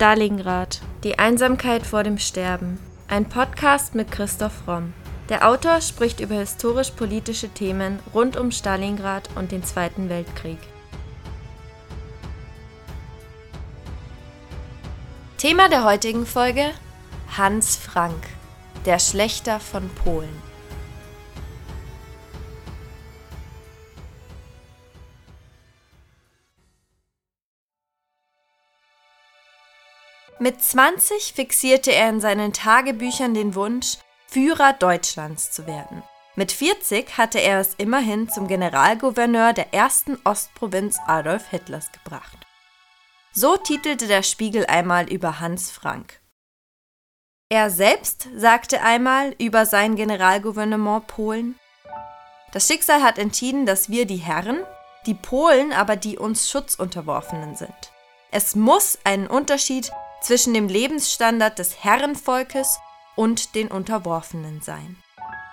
Stalingrad. Die Einsamkeit vor dem Sterben. Ein Podcast mit Christoph Romm. Der Autor spricht über historisch-politische Themen rund um Stalingrad und den Zweiten Weltkrieg. Thema der heutigen Folge: Hans Frank, der Schlechter von Polen. Mit 20 fixierte er in seinen Tagebüchern den Wunsch, Führer Deutschlands zu werden. Mit 40 hatte er es immerhin zum Generalgouverneur der ersten Ostprovinz Adolf Hitlers gebracht. So titelte der Spiegel einmal über Hans Frank. Er selbst sagte einmal über sein Generalgouvernement Polen, das Schicksal hat entschieden, dass wir die Herren, die Polen aber die uns Schutzunterworfenen sind. Es muss einen Unterschied zwischen dem Lebensstandard des Herrenvolkes und den Unterworfenen sein.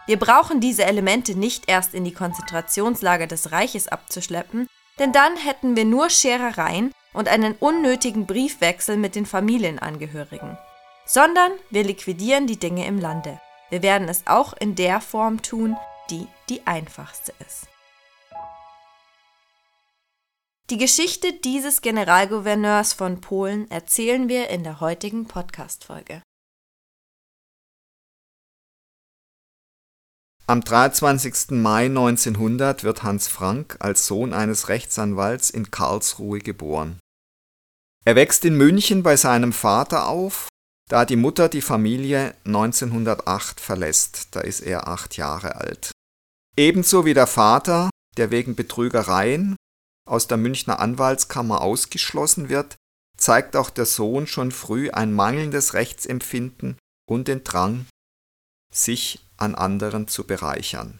Wir brauchen diese Elemente nicht erst in die Konzentrationslager des Reiches abzuschleppen, denn dann hätten wir nur Scherereien und einen unnötigen Briefwechsel mit den Familienangehörigen. Sondern wir liquidieren die Dinge im Lande. Wir werden es auch in der Form tun, die die einfachste ist. Die Geschichte dieses Generalgouverneurs von Polen erzählen wir in der heutigen Podcast-Folge. Am 23. Mai 1900 wird Hans Frank als Sohn eines Rechtsanwalts in Karlsruhe geboren. Er wächst in München bei seinem Vater auf, da die Mutter die Familie 1908 verlässt, da ist er acht Jahre alt. Ebenso wie der Vater, der wegen Betrügereien aus der Münchner Anwaltskammer ausgeschlossen wird, zeigt auch der Sohn schon früh ein mangelndes Rechtsempfinden und den Drang, sich an anderen zu bereichern.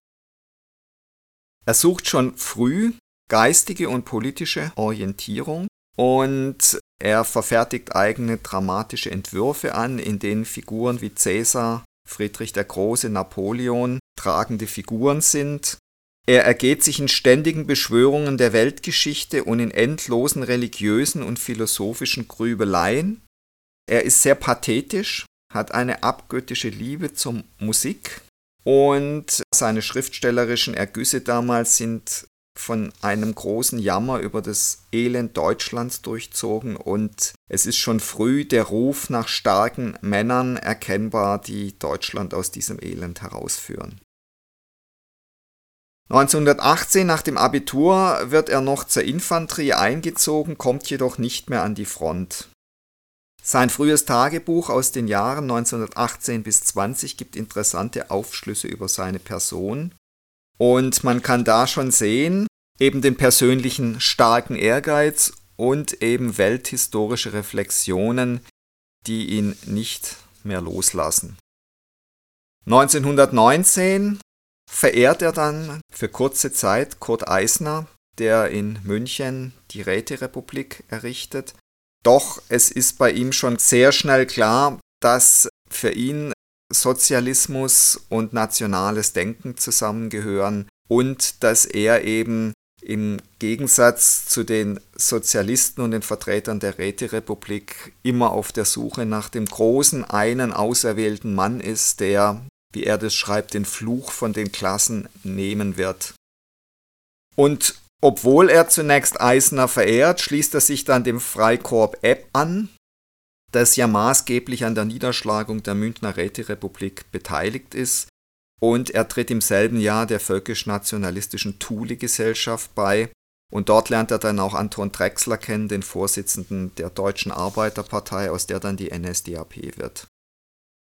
Er sucht schon früh geistige und politische Orientierung und er verfertigt eigene dramatische Entwürfe an, in denen Figuren wie Cäsar, Friedrich der Große, Napoleon tragende Figuren sind er ergeht sich in ständigen Beschwörungen der Weltgeschichte und in endlosen religiösen und philosophischen Grübeleien. Er ist sehr pathetisch, hat eine abgöttische Liebe zur Musik und seine schriftstellerischen Ergüsse damals sind von einem großen Jammer über das Elend Deutschlands durchzogen und es ist schon früh der Ruf nach starken Männern erkennbar, die Deutschland aus diesem Elend herausführen. 1918 nach dem Abitur wird er noch zur Infanterie eingezogen, kommt jedoch nicht mehr an die Front. Sein frühes Tagebuch aus den Jahren 1918 bis 20 gibt interessante Aufschlüsse über seine Person und man kann da schon sehen, eben den persönlichen starken Ehrgeiz und eben welthistorische Reflexionen, die ihn nicht mehr loslassen. 1919 verehrt er dann für kurze Zeit Kurt Eisner, der in München die Räterepublik errichtet. Doch es ist bei ihm schon sehr schnell klar, dass für ihn Sozialismus und nationales Denken zusammengehören und dass er eben im Gegensatz zu den Sozialisten und den Vertretern der Räterepublik immer auf der Suche nach dem großen einen auserwählten Mann ist, der wie er das schreibt, den Fluch von den Klassen nehmen wird. Und obwohl er zunächst Eisner verehrt, schließt er sich dann dem Freikorps Epp an, das ja maßgeblich an der Niederschlagung der Münchner Räterepublik beteiligt ist, und er tritt im selben Jahr der völkisch-nationalistischen Thule-Gesellschaft bei, und dort lernt er dann auch Anton Drexler kennen, den Vorsitzenden der Deutschen Arbeiterpartei, aus der dann die NSDAP wird.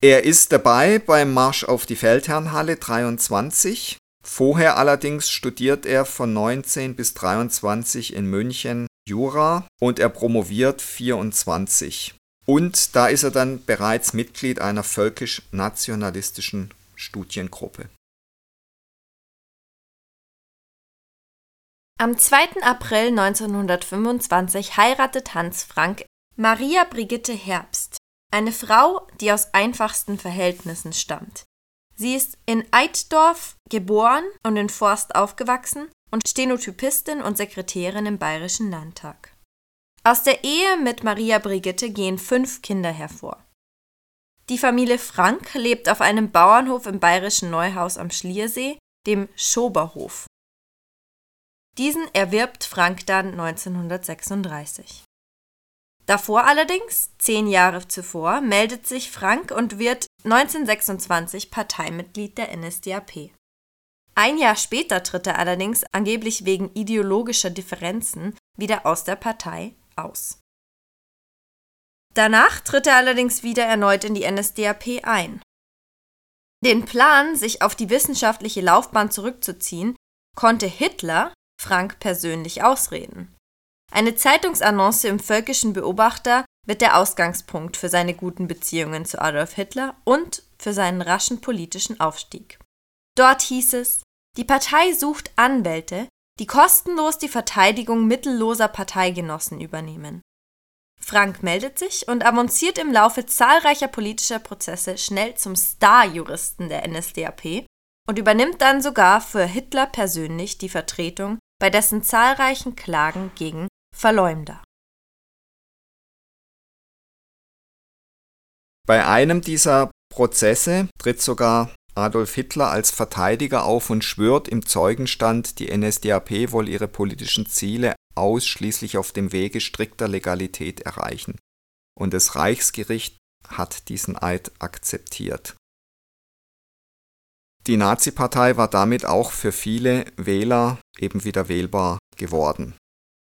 Er ist dabei beim Marsch auf die Feldherrnhalle 23. Vorher allerdings studiert er von 19 bis 23 in München Jura und er promoviert 24. Und da ist er dann bereits Mitglied einer völkisch-nationalistischen Studiengruppe. Am 2. April 1925 heiratet Hans Frank Maria Brigitte Herbst. Eine Frau, die aus einfachsten Verhältnissen stammt. Sie ist in Eiddorf geboren und in Forst aufgewachsen und Stenotypistin und Sekretärin im Bayerischen Landtag. Aus der Ehe mit Maria Brigitte gehen fünf Kinder hervor. Die Familie Frank lebt auf einem Bauernhof im bayerischen Neuhaus am Schliersee, dem Schoberhof. Diesen erwirbt Frank dann 1936. Davor allerdings, zehn Jahre zuvor, meldet sich Frank und wird 1926 Parteimitglied der NSDAP. Ein Jahr später tritt er allerdings angeblich wegen ideologischer Differenzen wieder aus der Partei aus. Danach tritt er allerdings wieder erneut in die NSDAP ein. Den Plan, sich auf die wissenschaftliche Laufbahn zurückzuziehen, konnte Hitler Frank persönlich ausreden. Eine Zeitungsannonce im Völkischen Beobachter wird der Ausgangspunkt für seine guten Beziehungen zu Adolf Hitler und für seinen raschen politischen Aufstieg. Dort hieß es, die Partei sucht Anwälte, die kostenlos die Verteidigung mittelloser Parteigenossen übernehmen. Frank meldet sich und avanciert im Laufe zahlreicher politischer Prozesse schnell zum Star-Juristen der NSDAP und übernimmt dann sogar für Hitler persönlich die Vertretung bei dessen zahlreichen Klagen gegen Verleumder. Bei einem dieser Prozesse tritt sogar Adolf Hitler als Verteidiger auf und schwört im Zeugenstand, die NSDAP wolle ihre politischen Ziele ausschließlich auf dem Wege strikter Legalität erreichen. Und das Reichsgericht hat diesen Eid akzeptiert. Die Nazi-Partei war damit auch für viele Wähler eben wieder wählbar geworden.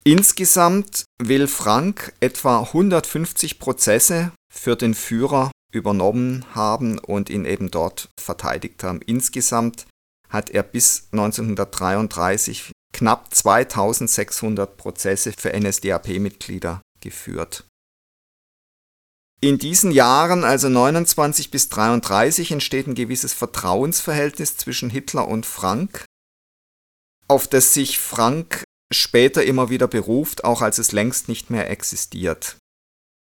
Insgesamt will Frank etwa 150 Prozesse für den Führer übernommen haben und ihn eben dort verteidigt haben. Insgesamt hat er bis 1933 knapp 2600 Prozesse für NSDAP-Mitglieder geführt. In diesen Jahren, also 29 bis 33, entsteht ein gewisses Vertrauensverhältnis zwischen Hitler und Frank, auf das sich Frank später immer wieder beruft, auch als es längst nicht mehr existiert.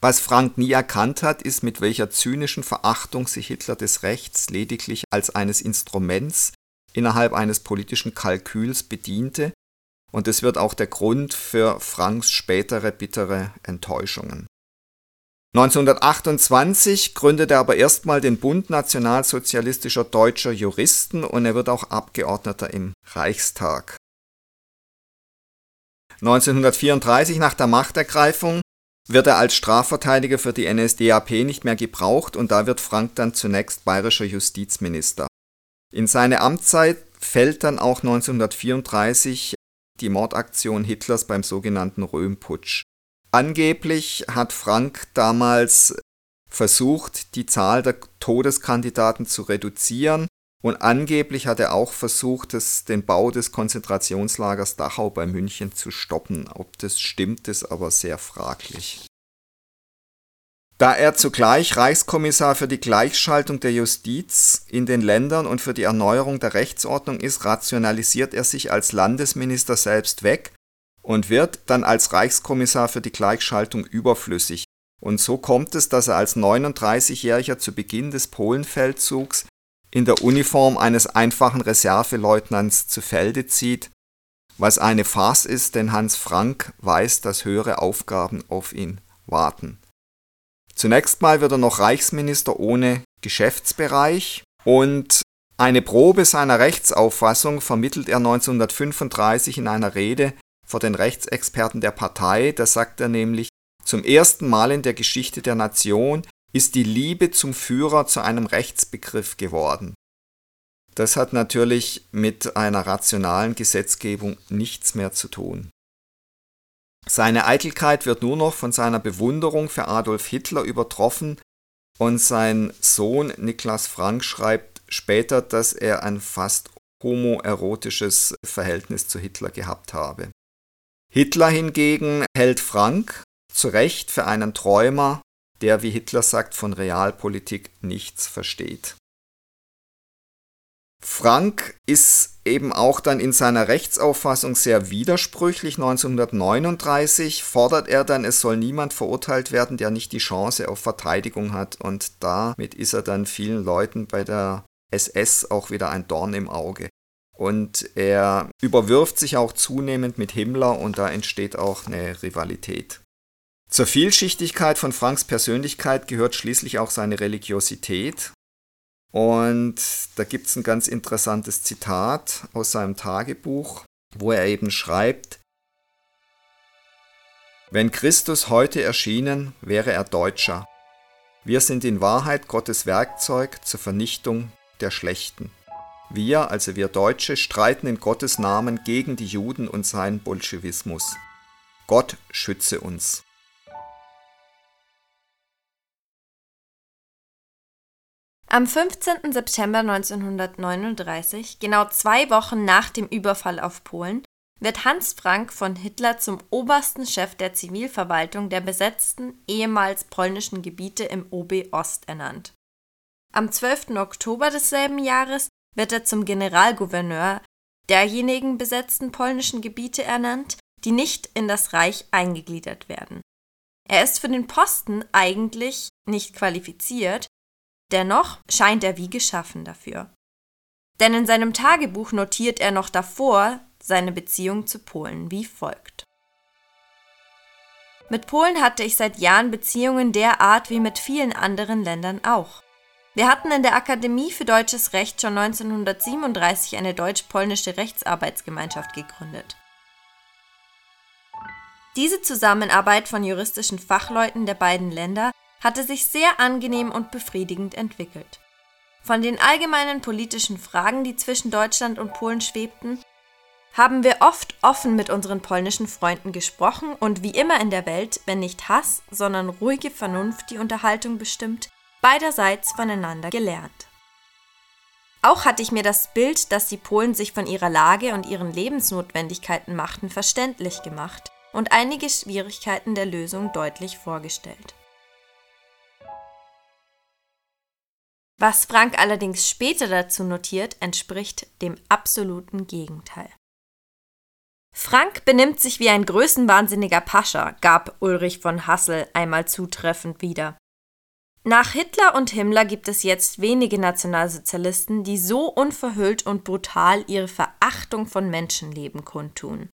Was Frank nie erkannt hat, ist, mit welcher zynischen Verachtung sich Hitler des Rechts lediglich als eines Instruments innerhalb eines politischen Kalküls bediente, und es wird auch der Grund für Franks spätere bittere Enttäuschungen. 1928 gründet er aber erstmal den Bund nationalsozialistischer deutscher Juristen und er wird auch Abgeordneter im Reichstag. 1934 nach der Machtergreifung wird er als Strafverteidiger für die NSDAP nicht mehr gebraucht und da wird Frank dann zunächst bayerischer Justizminister. In seine Amtszeit fällt dann auch 1934 die Mordaktion Hitlers beim sogenannten Röhmputsch. Angeblich hat Frank damals versucht, die Zahl der Todeskandidaten zu reduzieren und angeblich hat er auch versucht, das, den Bau des Konzentrationslagers Dachau bei München zu stoppen. Ob das stimmt, ist aber sehr fraglich. Da er zugleich Reichskommissar für die Gleichschaltung der Justiz in den Ländern und für die Erneuerung der Rechtsordnung ist, rationalisiert er sich als Landesminister selbst weg und wird dann als Reichskommissar für die Gleichschaltung überflüssig. Und so kommt es, dass er als 39-Jähriger zu Beginn des Polenfeldzugs in der Uniform eines einfachen Reserveleutnants zu Felde zieht, was eine Farce ist, denn Hans Frank weiß, dass höhere Aufgaben auf ihn warten. Zunächst mal wird er noch Reichsminister ohne Geschäftsbereich und eine Probe seiner Rechtsauffassung vermittelt er 1935 in einer Rede vor den Rechtsexperten der Partei. Da sagt er nämlich, zum ersten Mal in der Geschichte der Nation ist die Liebe zum Führer zu einem Rechtsbegriff geworden. Das hat natürlich mit einer rationalen Gesetzgebung nichts mehr zu tun. Seine Eitelkeit wird nur noch von seiner Bewunderung für Adolf Hitler übertroffen und sein Sohn Niklas Frank schreibt später, dass er ein fast homoerotisches Verhältnis zu Hitler gehabt habe. Hitler hingegen hält Frank zu Recht für einen Träumer, der, wie Hitler sagt, von Realpolitik nichts versteht. Frank ist eben auch dann in seiner Rechtsauffassung sehr widersprüchlich. 1939 fordert er dann, es soll niemand verurteilt werden, der nicht die Chance auf Verteidigung hat. Und damit ist er dann vielen Leuten bei der SS auch wieder ein Dorn im Auge. Und er überwirft sich auch zunehmend mit Himmler und da entsteht auch eine Rivalität. Zur Vielschichtigkeit von Franks Persönlichkeit gehört schließlich auch seine Religiosität. Und da gibt es ein ganz interessantes Zitat aus seinem Tagebuch, wo er eben schreibt, wenn Christus heute erschienen, wäre er Deutscher. Wir sind in Wahrheit Gottes Werkzeug zur Vernichtung der Schlechten. Wir, also wir Deutsche, streiten in Gottes Namen gegen die Juden und seinen Bolschewismus. Gott schütze uns. Am 15. September 1939, genau zwei Wochen nach dem Überfall auf Polen, wird Hans Frank von Hitler zum obersten Chef der Zivilverwaltung der besetzten ehemals polnischen Gebiete im OB Ost ernannt. Am 12. Oktober desselben Jahres wird er zum Generalgouverneur derjenigen besetzten polnischen Gebiete ernannt, die nicht in das Reich eingegliedert werden. Er ist für den Posten eigentlich nicht qualifiziert, dennoch scheint er wie geschaffen dafür. Denn in seinem Tagebuch notiert er noch davor seine Beziehung zu Polen wie folgt. Mit Polen hatte ich seit Jahren Beziehungen der Art wie mit vielen anderen Ländern auch. Wir hatten in der Akademie für deutsches Recht schon 1937 eine deutsch-polnische Rechtsarbeitsgemeinschaft gegründet. Diese Zusammenarbeit von juristischen Fachleuten der beiden Länder hatte sich sehr angenehm und befriedigend entwickelt. Von den allgemeinen politischen Fragen, die zwischen Deutschland und Polen schwebten, haben wir oft offen mit unseren polnischen Freunden gesprochen und wie immer in der Welt, wenn nicht Hass, sondern ruhige Vernunft die Unterhaltung bestimmt, beiderseits voneinander gelernt. Auch hatte ich mir das Bild, das die Polen sich von ihrer Lage und ihren Lebensnotwendigkeiten machten, verständlich gemacht und einige Schwierigkeiten der Lösung deutlich vorgestellt. Was Frank allerdings später dazu notiert, entspricht dem absoluten Gegenteil. Frank benimmt sich wie ein größenwahnsinniger Pascha, gab Ulrich von Hassel einmal zutreffend wieder. Nach Hitler und Himmler gibt es jetzt wenige Nationalsozialisten, die so unverhüllt und brutal ihre Verachtung von Menschenleben kundtun.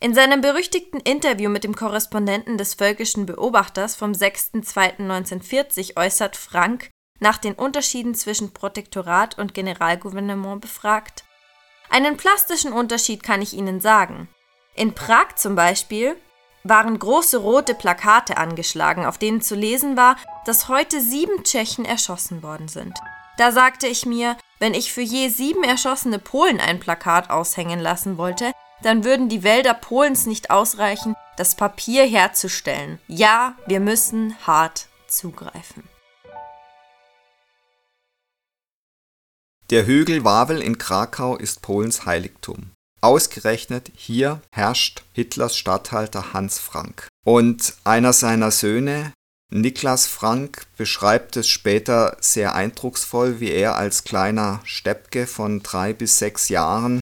In seinem berüchtigten Interview mit dem Korrespondenten des Völkischen Beobachters vom 6.2.1940 äußert Frank, nach den Unterschieden zwischen Protektorat und Generalgouvernement befragt, einen plastischen Unterschied kann ich Ihnen sagen. In Prag zum Beispiel waren große rote Plakate angeschlagen, auf denen zu lesen war, dass heute sieben Tschechen erschossen worden sind. Da sagte ich mir, wenn ich für je sieben erschossene Polen ein Plakat aushängen lassen wollte, dann würden die Wälder Polens nicht ausreichen, das Papier herzustellen. Ja, wir müssen hart zugreifen. Der Hügel Wawel in Krakau ist Polens Heiligtum. Ausgerechnet hier herrscht Hitlers Statthalter Hans Frank. Und einer seiner Söhne, Niklas Frank, beschreibt es später sehr eindrucksvoll, wie er als kleiner Steppke von drei bis sechs Jahren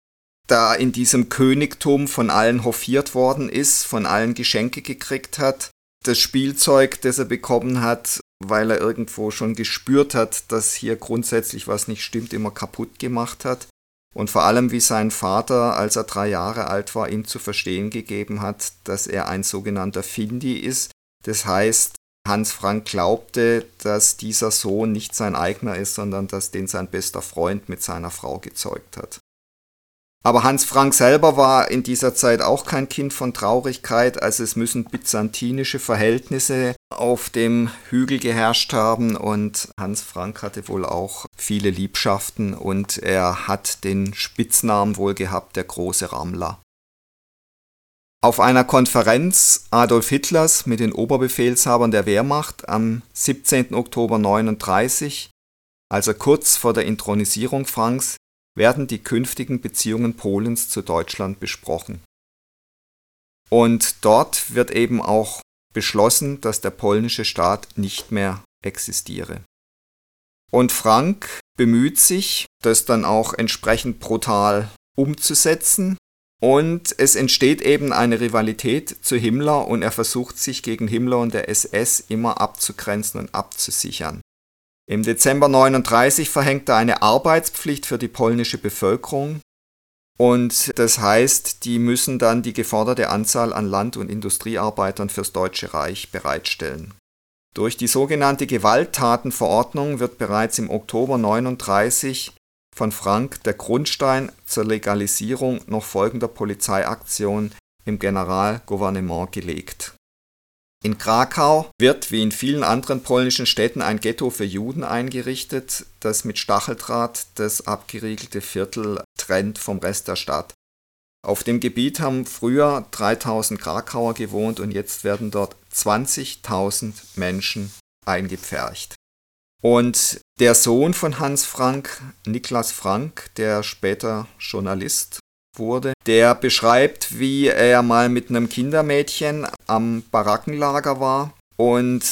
da in diesem Königtum von allen hofiert worden ist, von allen Geschenke gekriegt hat. Das Spielzeug, das er bekommen hat, weil er irgendwo schon gespürt hat, dass hier grundsätzlich was nicht stimmt, immer kaputt gemacht hat. Und vor allem, wie sein Vater, als er drei Jahre alt war, ihm zu verstehen gegeben hat, dass er ein sogenannter Findi ist. Das heißt, Hans Frank glaubte, dass dieser Sohn nicht sein eigener ist, sondern dass den sein bester Freund mit seiner Frau gezeugt hat. Aber Hans Frank selber war in dieser Zeit auch kein Kind von Traurigkeit, also es müssen byzantinische Verhältnisse auf dem Hügel geherrscht haben und Hans Frank hatte wohl auch viele Liebschaften und er hat den Spitznamen wohl gehabt, der große Rammler. Auf einer Konferenz Adolf Hitlers mit den Oberbefehlshabern der Wehrmacht am 17. Oktober 1939, also kurz vor der Intronisierung Franks, werden die künftigen Beziehungen Polens zu Deutschland besprochen. Und dort wird eben auch beschlossen, dass der polnische Staat nicht mehr existiere. Und Frank bemüht sich, das dann auch entsprechend brutal umzusetzen. Und es entsteht eben eine Rivalität zu Himmler und er versucht sich gegen Himmler und der SS immer abzugrenzen und abzusichern. Im Dezember 1939 verhängt er eine Arbeitspflicht für die polnische Bevölkerung Und das heißt, die müssen dann die geforderte Anzahl an Land- und Industriearbeitern fürs Deutsche Reich bereitstellen. Durch die sogenannte Gewalttatenverordnung wird bereits im Oktober 39 von Frank der Grundstein zur Legalisierung noch folgender Polizeiaktion im Generalgouvernement gelegt. In Krakau wird wie in vielen anderen polnischen Städten ein Ghetto für Juden eingerichtet, das mit Stacheldraht das abgeriegelte Viertel trennt vom Rest der Stadt. Auf dem Gebiet haben früher 3000 Krakauer gewohnt und jetzt werden dort 20.000 Menschen eingepfercht. Und der Sohn von Hans Frank, Niklas Frank, der später Journalist wurde, der beschreibt, wie er mal mit einem Kindermädchen am Barackenlager war und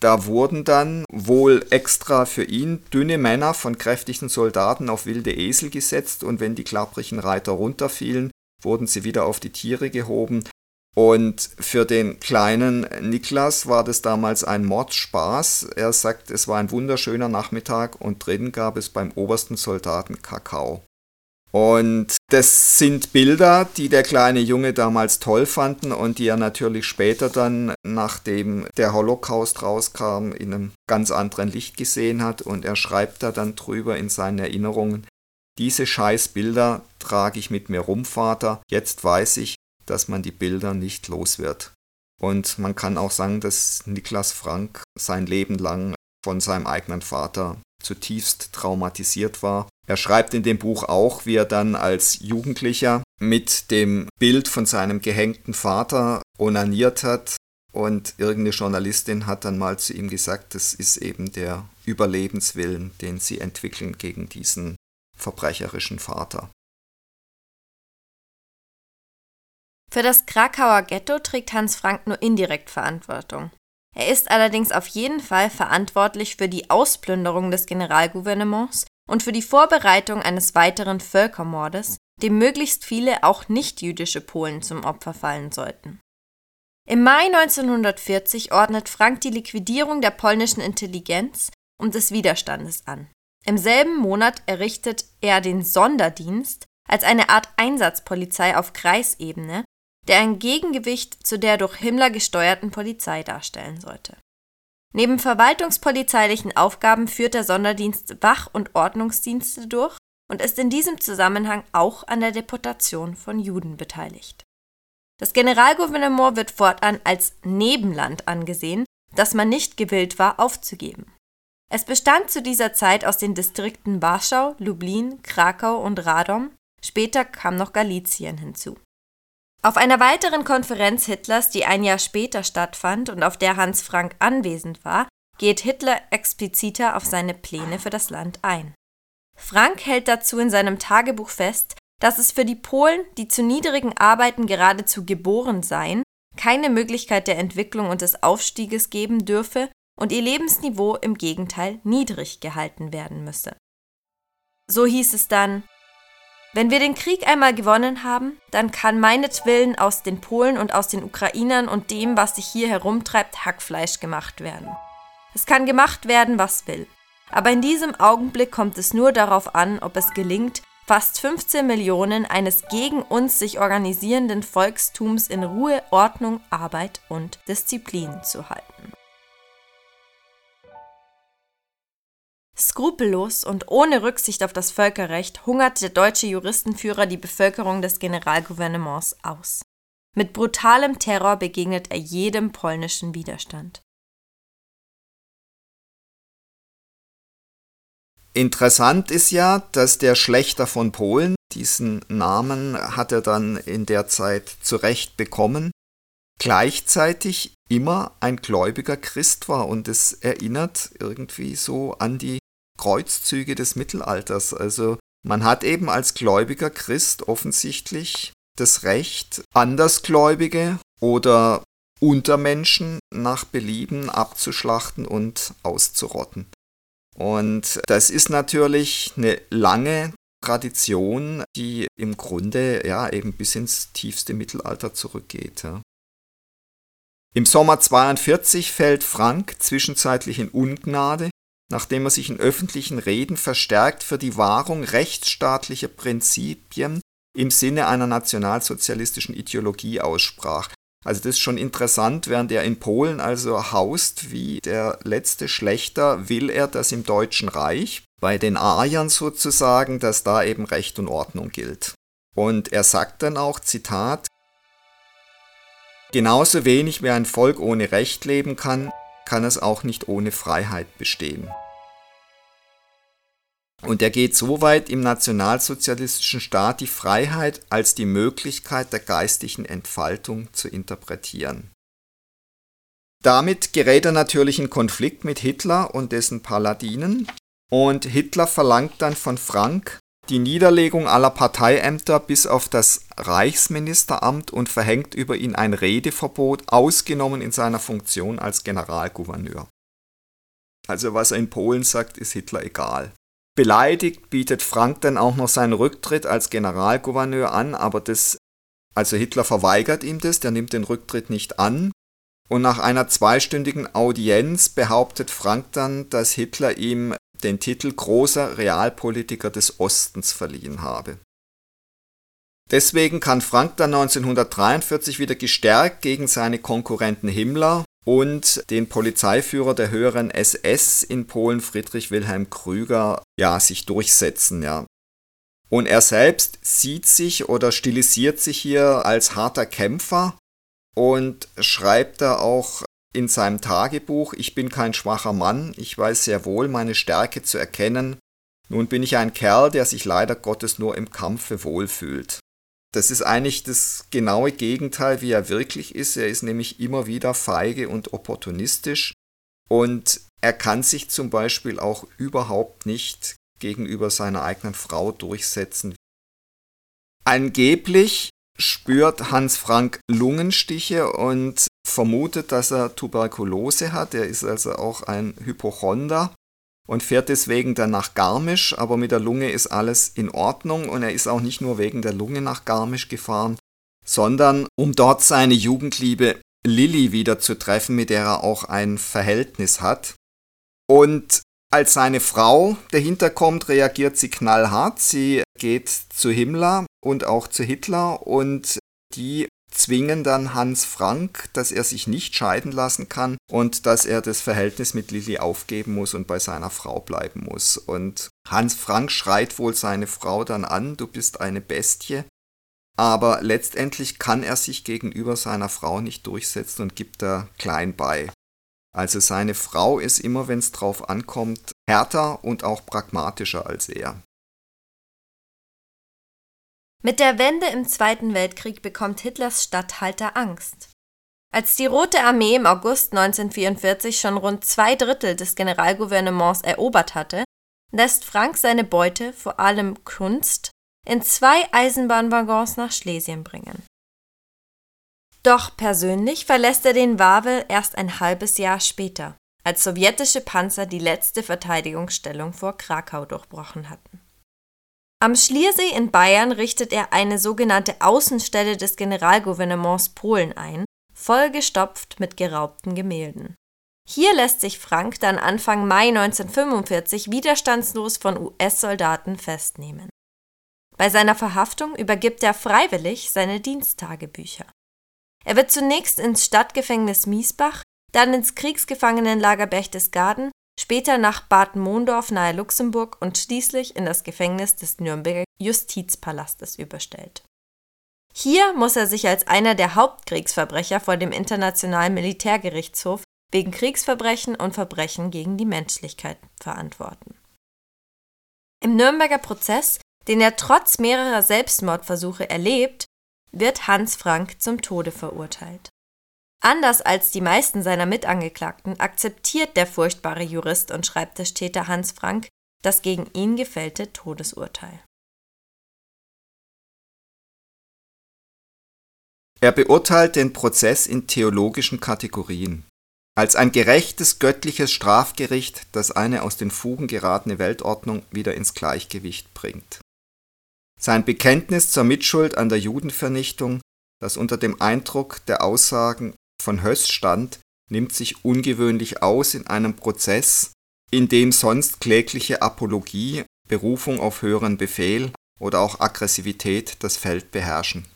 da wurden dann wohl extra für ihn dünne Männer von kräftigen Soldaten auf wilde Esel gesetzt und wenn die klapprigen Reiter runterfielen, wurden sie wieder auf die Tiere gehoben. Und für den kleinen Niklas war das damals ein Mordspaß. Er sagt, es war ein wunderschöner Nachmittag und drin gab es beim obersten Soldaten Kakao. Und das sind Bilder, die der kleine Junge damals toll fanden und die er natürlich später dann, nachdem der Holocaust rauskam, in einem ganz anderen Licht gesehen hat. Und er schreibt da dann drüber in seinen Erinnerungen, diese scheiß Bilder trage ich mit mir rum, Vater. Jetzt weiß ich, dass man die Bilder nicht los wird. Und man kann auch sagen, dass Niklas Frank sein Leben lang von seinem eigenen Vater zutiefst traumatisiert war. Er schreibt in dem Buch auch, wie er dann als Jugendlicher mit dem Bild von seinem gehängten Vater onaniert hat. Und irgendeine Journalistin hat dann mal zu ihm gesagt, das ist eben der Überlebenswillen, den sie entwickeln gegen diesen verbrecherischen Vater. Für das Krakauer Ghetto trägt Hans Frank nur indirekt Verantwortung. Er ist allerdings auf jeden Fall verantwortlich für die Ausplünderung des Generalgouvernements und für die Vorbereitung eines weiteren Völkermordes, dem möglichst viele auch nicht-jüdische Polen zum Opfer fallen sollten. Im Mai 1940 ordnet Frank die Liquidierung der polnischen Intelligenz und des Widerstandes an. Im selben Monat errichtet er den Sonderdienst als eine Art Einsatzpolizei auf Kreisebene, der ein Gegengewicht zu der durch Himmler gesteuerten Polizei darstellen sollte. Neben verwaltungspolizeilichen Aufgaben führt der Sonderdienst Wach- und Ordnungsdienste durch und ist in diesem Zusammenhang auch an der Deportation von Juden beteiligt. Das Generalgouvernement wird fortan als Nebenland angesehen, das man nicht gewillt war aufzugeben. Es bestand zu dieser Zeit aus den Distrikten Warschau, Lublin, Krakau und Radom, später kam noch Galizien hinzu. Auf einer weiteren Konferenz Hitlers, die ein Jahr später stattfand und auf der Hans Frank anwesend war, geht Hitler expliziter auf seine Pläne für das Land ein. Frank hält dazu in seinem Tagebuch fest, dass es für die Polen, die zu niedrigen Arbeiten geradezu geboren seien, keine Möglichkeit der Entwicklung und des Aufstieges geben dürfe und ihr Lebensniveau im Gegenteil niedrig gehalten werden müsse. So hieß es dann, wenn wir den Krieg einmal gewonnen haben, dann kann meinetwillen aus den Polen und aus den Ukrainern und dem, was sich hier herumtreibt, Hackfleisch gemacht werden. Es kann gemacht werden, was will. Aber in diesem Augenblick kommt es nur darauf an, ob es gelingt, fast 15 Millionen eines gegen uns sich organisierenden Volkstums in Ruhe, Ordnung, Arbeit und Disziplin zu halten. Skrupellos und ohne Rücksicht auf das Völkerrecht hungert der deutsche Juristenführer die Bevölkerung des Generalgouvernements aus. Mit brutalem Terror begegnet er jedem polnischen Widerstand. Interessant ist ja, dass der Schlechter von Polen, diesen Namen hat er dann in der Zeit zurecht bekommen, gleichzeitig immer ein gläubiger Christ war und es erinnert irgendwie so an die Kreuzzüge des Mittelalters. Also man hat eben als gläubiger Christ offensichtlich das Recht, Andersgläubige oder Untermenschen nach Belieben abzuschlachten und auszurotten. Und das ist natürlich eine lange Tradition, die im Grunde ja eben bis ins tiefste Mittelalter zurückgeht. Ja. Im Sommer 42 fällt Frank zwischenzeitlich in Ungnade nachdem er sich in öffentlichen Reden verstärkt für die Wahrung rechtsstaatlicher Prinzipien im Sinne einer nationalsozialistischen Ideologie aussprach. Also das ist schon interessant, während er in Polen also haust wie der letzte Schlechter, will er, dass im Deutschen Reich, bei den Ariern sozusagen, dass da eben Recht und Ordnung gilt. Und er sagt dann auch, Zitat, Genauso wenig wie ein Volk ohne Recht leben kann, kann es auch nicht ohne Freiheit bestehen. Und er geht so weit, im nationalsozialistischen Staat die Freiheit als die Möglichkeit der geistigen Entfaltung zu interpretieren. Damit gerät er natürlich in Konflikt mit Hitler und dessen Paladinen, und Hitler verlangt dann von Frank die Niederlegung aller Parteiämter bis auf das Reichsministeramt und verhängt über ihn ein Redeverbot, ausgenommen in seiner Funktion als Generalgouverneur. Also was er in Polen sagt, ist Hitler egal. Beleidigt bietet Frank dann auch noch seinen Rücktritt als Generalgouverneur an, aber das, also Hitler verweigert ihm das, der nimmt den Rücktritt nicht an. Und nach einer zweistündigen Audienz behauptet Frank dann, dass Hitler ihm den Titel großer Realpolitiker des Ostens verliehen habe. Deswegen kann Frank dann 1943 wieder gestärkt gegen seine Konkurrenten Himmler und den Polizeiführer der höheren SS in Polen, Friedrich Wilhelm Krüger, ja, sich durchsetzen, ja. Und er selbst sieht sich oder stilisiert sich hier als harter Kämpfer und schreibt da auch in seinem Tagebuch, ich bin kein schwacher Mann, ich weiß sehr wohl meine Stärke zu erkennen, nun bin ich ein Kerl, der sich leider Gottes nur im Kampfe wohlfühlt. Das ist eigentlich das genaue Gegenteil, wie er wirklich ist. Er ist nämlich immer wieder feige und opportunistisch und er kann sich zum Beispiel auch überhaupt nicht gegenüber seiner eigenen Frau durchsetzen. Angeblich spürt Hans Frank Lungenstiche und vermutet, dass er Tuberkulose hat. Er ist also auch ein Hypochonder und fährt deswegen dann nach Garmisch, aber mit der Lunge ist alles in Ordnung und er ist auch nicht nur wegen der Lunge nach Garmisch gefahren, sondern um dort seine Jugendliebe Lilly wieder zu treffen, mit der er auch ein Verhältnis hat. Und als seine Frau dahinter kommt, reagiert sie knallhart. Sie geht zu Himmler und auch zu Hitler und die zwingen dann Hans Frank, dass er sich nicht scheiden lassen kann und dass er das Verhältnis mit Lilly aufgeben muss und bei seiner Frau bleiben muss. Und Hans Frank schreit wohl seine Frau dann an, du bist eine Bestie. Aber letztendlich kann er sich gegenüber seiner Frau nicht durchsetzen und gibt da klein bei. Also seine Frau ist immer, wenn es drauf ankommt, härter und auch pragmatischer als er. Mit der Wende im Zweiten Weltkrieg bekommt Hitlers Statthalter Angst. Als die Rote Armee im August 1944 schon rund zwei Drittel des Generalgouvernements erobert hatte, lässt Frank seine Beute, vor allem Kunst, in zwei Eisenbahnwaggons nach Schlesien bringen. Doch persönlich verlässt er den Wawel erst ein halbes Jahr später, als sowjetische Panzer die letzte Verteidigungsstellung vor Krakau durchbrochen hatten. Am Schliersee in Bayern richtet er eine sogenannte Außenstelle des Generalgouvernements Polen ein, vollgestopft mit geraubten Gemälden. Hier lässt sich Frank dann Anfang Mai 1945 widerstandslos von US-Soldaten festnehmen. Bei seiner Verhaftung übergibt er freiwillig seine Diensttagebücher. Er wird zunächst ins Stadtgefängnis Miesbach, dann ins Kriegsgefangenenlager Berchtesgaden später nach Bad Mondorf nahe Luxemburg und schließlich in das Gefängnis des Nürnberger Justizpalastes überstellt. Hier muss er sich als einer der Hauptkriegsverbrecher vor dem Internationalen Militärgerichtshof wegen Kriegsverbrechen und Verbrechen gegen die Menschlichkeit verantworten. Im Nürnberger Prozess, den er trotz mehrerer Selbstmordversuche erlebt, wird Hans Frank zum Tode verurteilt. Anders als die meisten seiner Mitangeklagten akzeptiert der furchtbare Jurist und Schreibtischtäter Hans Frank das gegen ihn gefällte Todesurteil. Er beurteilt den Prozess in theologischen Kategorien als ein gerechtes göttliches Strafgericht, das eine aus den Fugen geratene Weltordnung wieder ins Gleichgewicht bringt. Sein Bekenntnis zur Mitschuld an der Judenvernichtung, das unter dem Eindruck der Aussagen von Höss stand, nimmt sich ungewöhnlich aus in einem Prozess, in dem sonst klägliche Apologie, Berufung auf höheren Befehl oder auch Aggressivität das Feld beherrschen.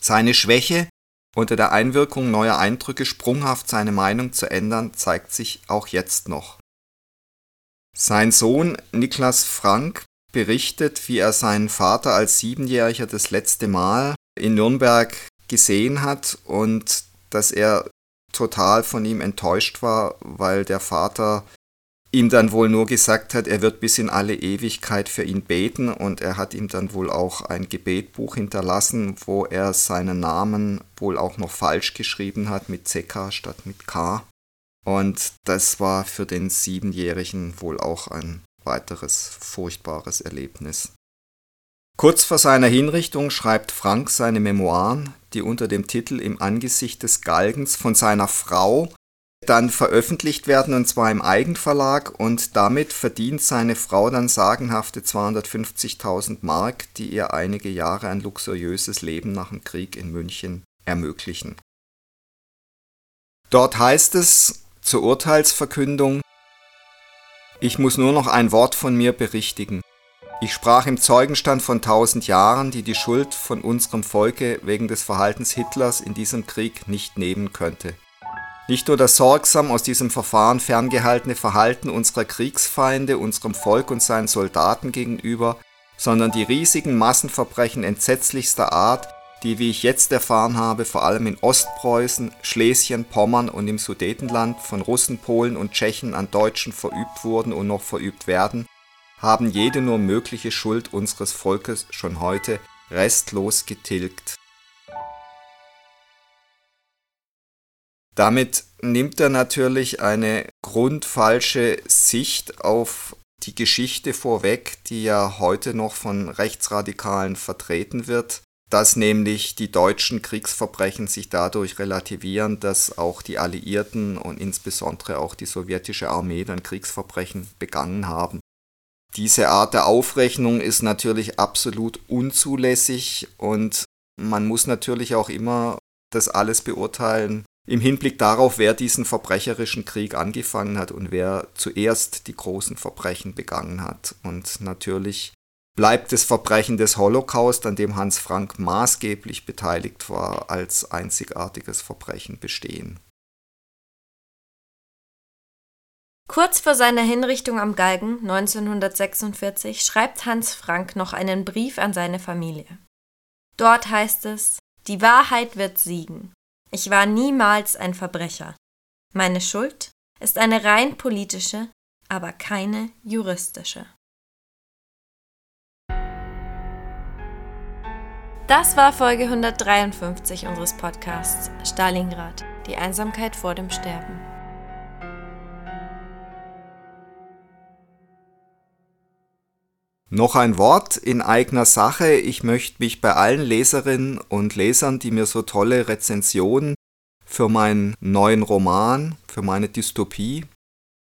Seine Schwäche, unter der Einwirkung neuer Eindrücke sprunghaft seine Meinung zu ändern, zeigt sich auch jetzt noch. Sein Sohn Niklas Frank berichtet, wie er seinen Vater als Siebenjähriger das letzte Mal in Nürnberg gesehen hat und dass er total von ihm enttäuscht war, weil der Vater ihm dann wohl nur gesagt hat, er wird bis in alle Ewigkeit für ihn beten und er hat ihm dann wohl auch ein Gebetbuch hinterlassen, wo er seinen Namen wohl auch noch falsch geschrieben hat mit CK statt mit K. Und das war für den Siebenjährigen wohl auch ein weiteres furchtbares Erlebnis. Kurz vor seiner Hinrichtung schreibt Frank seine Memoiren, die unter dem Titel Im Angesicht des Galgens von seiner Frau dann veröffentlicht werden und zwar im Eigenverlag und damit verdient seine Frau dann sagenhafte 250.000 Mark, die ihr einige Jahre ein luxuriöses Leben nach dem Krieg in München ermöglichen. Dort heißt es zur Urteilsverkündung, ich muss nur noch ein Wort von mir berichtigen. Ich sprach im Zeugenstand von tausend Jahren, die die Schuld von unserem Volke wegen des Verhaltens Hitlers in diesem Krieg nicht nehmen könnte. Nicht nur das sorgsam aus diesem Verfahren ferngehaltene Verhalten unserer Kriegsfeinde unserem Volk und seinen Soldaten gegenüber, sondern die riesigen Massenverbrechen entsetzlichster Art, die, wie ich jetzt erfahren habe, vor allem in Ostpreußen, Schlesien, Pommern und im Sudetenland von Russen, Polen und Tschechen an Deutschen verübt wurden und noch verübt werden, haben jede nur mögliche Schuld unseres Volkes schon heute restlos getilgt. Damit nimmt er natürlich eine grundfalsche Sicht auf die Geschichte vorweg, die ja heute noch von Rechtsradikalen vertreten wird, dass nämlich die deutschen Kriegsverbrechen sich dadurch relativieren, dass auch die Alliierten und insbesondere auch die sowjetische Armee dann Kriegsverbrechen begangen haben. Diese Art der Aufrechnung ist natürlich absolut unzulässig und man muss natürlich auch immer das alles beurteilen im Hinblick darauf, wer diesen verbrecherischen Krieg angefangen hat und wer zuerst die großen Verbrechen begangen hat. Und natürlich bleibt das Verbrechen des Holocaust, an dem Hans Frank maßgeblich beteiligt war, als einzigartiges Verbrechen bestehen. Kurz vor seiner Hinrichtung am Galgen 1946 schreibt Hans Frank noch einen Brief an seine Familie. Dort heißt es, die Wahrheit wird siegen. Ich war niemals ein Verbrecher. Meine Schuld ist eine rein politische, aber keine juristische. Das war Folge 153 unseres Podcasts Stalingrad, die Einsamkeit vor dem Sterben. Noch ein Wort in eigener Sache. Ich möchte mich bei allen Leserinnen und Lesern, die mir so tolle Rezensionen für meinen neuen Roman, für meine Dystopie,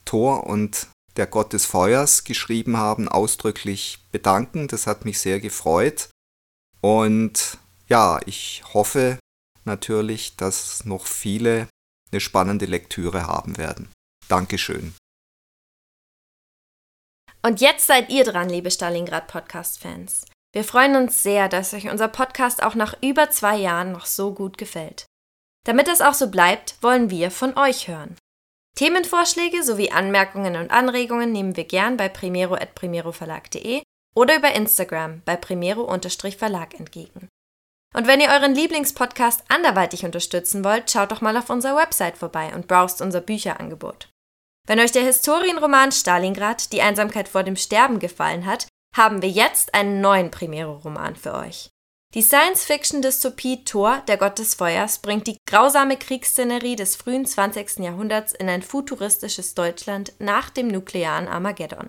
Thor und der Gott des Feuers geschrieben haben, ausdrücklich bedanken. Das hat mich sehr gefreut. Und ja, ich hoffe natürlich, dass noch viele eine spannende Lektüre haben werden. Dankeschön. Und jetzt seid ihr dran, liebe Stalingrad Podcast-Fans. Wir freuen uns sehr, dass euch unser Podcast auch nach über zwei Jahren noch so gut gefällt. Damit es auch so bleibt, wollen wir von euch hören. Themenvorschläge sowie Anmerkungen und Anregungen nehmen wir gern bei primero.primeroverlag.de oder über Instagram bei primero-verlag entgegen. Und wenn ihr euren Lieblingspodcast anderweitig unterstützen wollt, schaut doch mal auf unserer Website vorbei und browst unser Bücherangebot. Wenn euch der Historienroman Stalingrad, die Einsamkeit vor dem Sterben gefallen hat, haben wir jetzt einen neuen Primero-Roman für euch. Die Science-Fiction-Dystopie Thor, der Gott des Feuers, bringt die grausame Kriegsszenerie des frühen 20. Jahrhunderts in ein futuristisches Deutschland nach dem nuklearen Armageddon.